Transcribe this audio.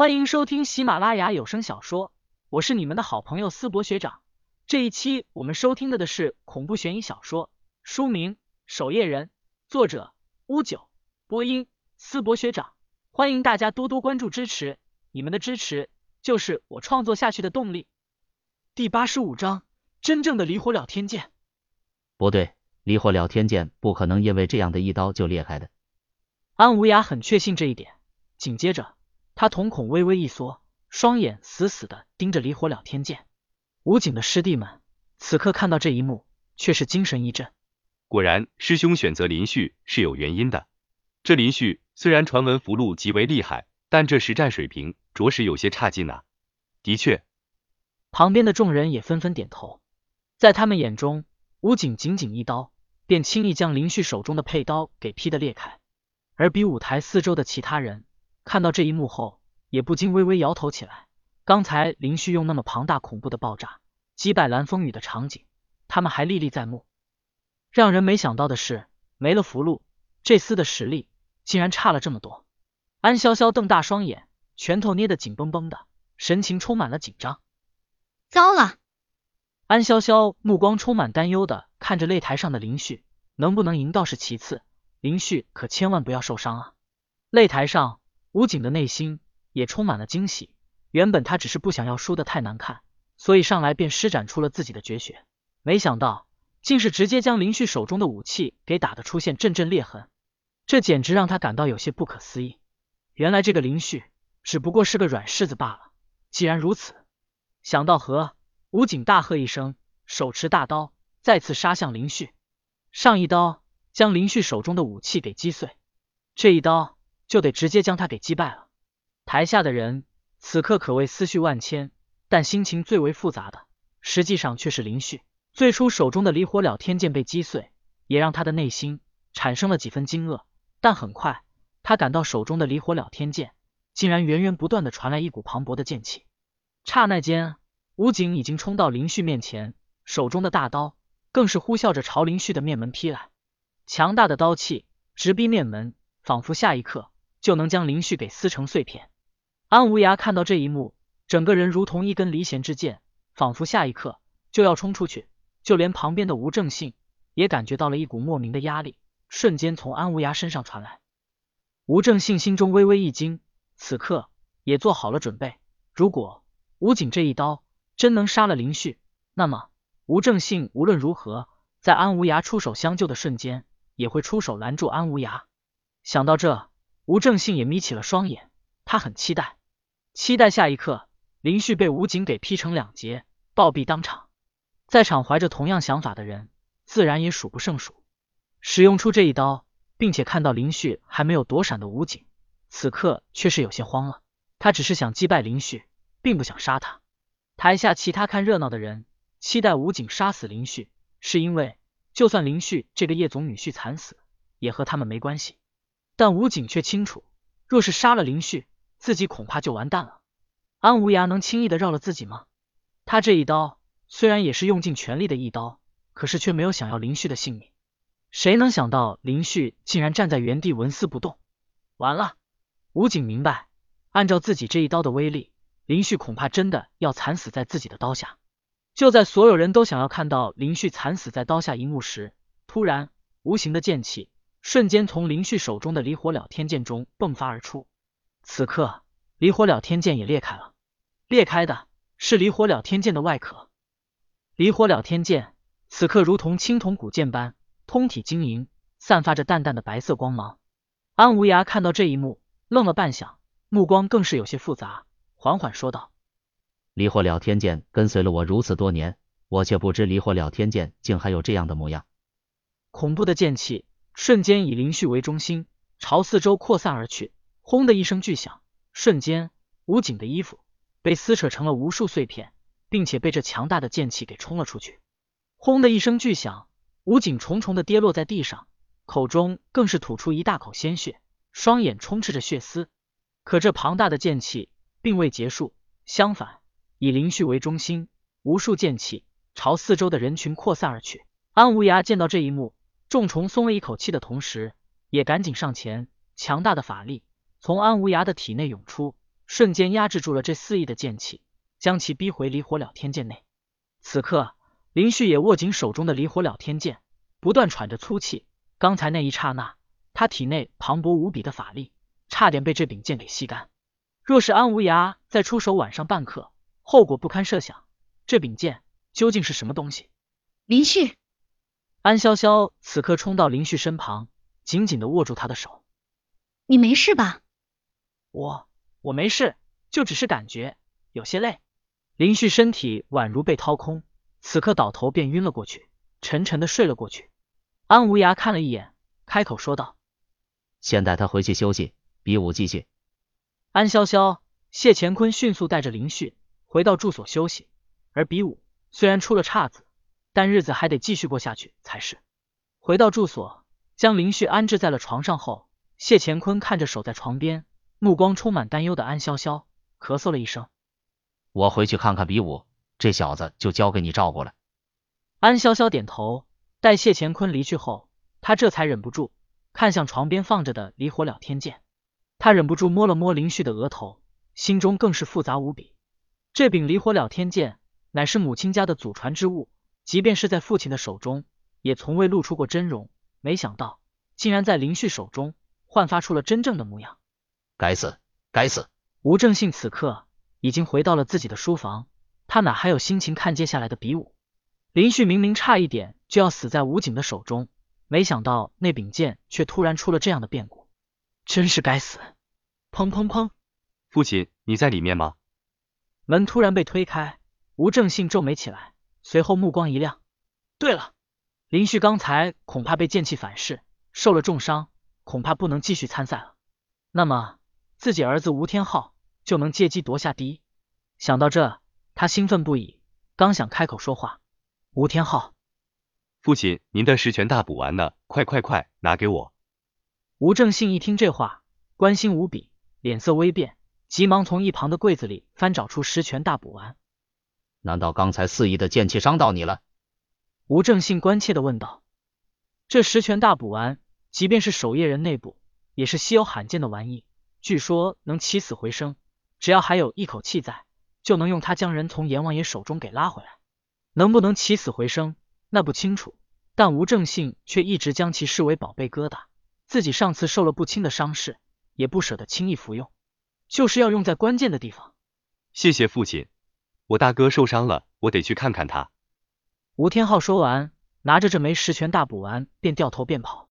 欢迎收听喜马拉雅有声小说，我是你们的好朋友思博学长。这一期我们收听的的是恐怖悬疑小说，书名《守夜人》，作者乌九，播音思博学长。欢迎大家多多关注支持，你们的支持就是我创作下去的动力。第八十五章，真正的离火了天剑。不对，离火了天剑不可能因为这样的一刀就裂开的。安无涯很确信这一点，紧接着他瞳孔微微一缩，双眼死死的盯着离火两天剑。武警的师弟们此刻看到这一幕，却是精神一振。果然，师兄选择林旭是有原因的。这林旭虽然传闻符箓极为厉害，但这实战水平着实有些差劲啊。的确，旁边的众人也纷纷点头。在他们眼中，武警仅仅一刀，便轻易将林旭手中的佩刀给劈得裂开。而比武台四周的其他人看到这一幕后，也不禁微微摇头起来。刚才林旭用那么庞大恐怖的爆炸击败蓝风雨的场景，他们还历历在目。让人没想到的是，没了符箓，这厮的实力竟然差了这么多。安潇潇瞪大双眼，拳头捏得紧绷绷的，神情充满了紧张。糟了！安潇潇目光充满担忧的看着擂台上的林旭，能不能赢倒是其次，林旭可千万不要受伤啊！擂台上，武警的内心也充满了惊喜。原本他只是不想要输的太难看，所以上来便施展出了自己的绝学，没想到竟是直接将林旭手中的武器给打得出现阵阵裂痕，这简直让他感到有些不可思议。原来这个林旭只不过是个软柿子罢了。既然如此，想到和武警大喝一声，手持大刀再次杀向林旭，上一刀将林旭手中的武器给击碎，这一刀就得直接将他给击败了。台下的人。此刻可谓思绪万千，但心情最为复杂的，实际上却是林旭。最初手中的离火了天剑被击碎，也让他的内心产生了几分惊愕。但很快，他感到手中的离火了天剑竟然源源不断的传来一股磅礴的剑气。刹那间，武警已经冲到林旭面前，手中的大刀更是呼啸着朝林旭的面门劈来。强大的刀气直逼面门，仿佛下一刻就能将林旭给撕成碎片。安无涯看到这一幕，整个人如同一根离弦之箭，仿佛下一刻就要冲出去。就连旁边的吴正信也感觉到了一股莫名的压力，瞬间从安无涯身上传来。吴正信心中微微一惊，此刻也做好了准备。如果吴景这一刀真能杀了林旭，那么吴正信无论如何，在安无涯出手相救的瞬间，也会出手拦住安无涯。想到这，吴正信也眯起了双眼，他很期待。期待下一刻，林旭被武警给劈成两截，暴毙当场。在场怀着同样想法的人，自然也数不胜数。使用出这一刀，并且看到林旭还没有躲闪的武警，此刻却是有些慌了。他只是想击败林旭，并不想杀他。台下其他看热闹的人，期待武警杀死林旭，是因为就算林旭这个叶总女婿惨死，也和他们没关系。但武警却清楚，若是杀了林旭，自己恐怕就完蛋了。安无涯能轻易的绕了自己吗？他这一刀虽然也是用尽全力的一刀，可是却没有想要林旭的性命。谁能想到林旭竟然站在原地纹丝不动？完了！武警明白，按照自己这一刀的威力，林旭恐怕真的要惨死在自己的刀下。就在所有人都想要看到林旭惨死在刀下一幕时，突然，无形的剑气瞬间从林旭手中的离火了天剑中迸发而出。此刻，离火了天剑也裂开了，裂开的是离火了天剑的外壳。离火了天剑此刻如同青铜古剑般通体晶莹，散发着淡淡的白色光芒。安无涯看到这一幕，愣了半晌，目光更是有些复杂，缓缓说道：“离火了天剑跟随了我如此多年，我却不知离火了天剑竟还有这样的模样。”恐怖的剑气瞬间以林旭为中心，朝四周扩散而去。轰的一声巨响，瞬间，武警的衣服被撕扯成了无数碎片，并且被这强大的剑气给冲了出去。轰的一声巨响，武警重重的跌落在地上，口中更是吐出一大口鲜血，双眼充斥着血丝。可这庞大的剑气并未结束，相反，以林旭为中心，无数剑气朝四周的人群扩散而去。安无涯见到这一幕，重重松了一口气的同时，也赶紧上前，强大的法力。从安无涯的体内涌出，瞬间压制住了这肆意的剑气，将其逼回离火了天剑内。此刻，林旭也握紧手中的离火了天剑，不断喘着粗气。刚才那一刹那，他体内磅礴无比的法力，差点被这柄剑给吸干。若是安无涯再出手晚上半刻，后果不堪设想。这柄剑究竟是什么东西？林旭，安潇潇此刻冲到林旭身旁，紧紧的握住他的手。你没事吧？我我没事，就只是感觉有些累。林旭身体宛如被掏空，此刻倒头便晕了过去，沉沉的睡了过去。安无涯看了一眼，开口说道：“先带他回去休息，比武继续。”安潇潇、谢乾坤迅速带着林旭回到住所休息，而比武虽然出了岔子，但日子还得继续过下去才是。回到住所，将林旭安置在了床上后，谢乾坤看着守在床边、目光充满担忧的安潇潇，咳嗽了一声：“我回去看看比武，这小子就交给你照顾了。”安潇潇点头。待谢乾坤离去后，他这才忍不住看向床边放着的离火燎天剑。他忍不住摸了摸林旭的额头，心中更是复杂无比。这柄离火燎天剑乃是母亲家的祖传之物，即便是在父亲的手中，也从未露出过真容。没想到，竟然在林旭手中焕发出了真正的模样。该死，该死！吴正信此刻已经回到了自己的书房，他哪还有心情看接下来的比武？林旭明明差一点就要死在武警的手中，没想到那柄剑却突然出了这样的变故。真是该死！砰砰砰！父亲，你在里面吗？门突然被推开，吴正信皱眉起来，随后目光一亮。对了，林旭刚才恐怕被剑气反噬，受了重伤，恐怕不能继续参赛了。那么自己儿子吴天昊就能借机夺下第一。想到这，他兴奋不已，刚想开口说话，吴天昊，父亲，您的十全大补丸呢？快快快，拿给我！吴正信一听这话，关心无比，脸色微变，急忙从一旁的柜子里翻找出十全大补丸。难道刚才肆意的剑气伤到你了？吴正信关切的问道。这十全大补丸，即便是守夜人内部，也是稀有罕见的玩意，据说能起死回生，只要还有一口气在，就能用它将人从阎王爷手中给拉回来。能不能起死回生，那不清楚，但吴正信却一直将其视为宝贝疙瘩。自己上次受了不轻的伤势，也不舍得轻易服用，就是要用在关键的地方。谢谢父亲，我大哥受伤了，我得去看看他。吴天昊说完，拿着这枚十全大补丸，便掉头便跑。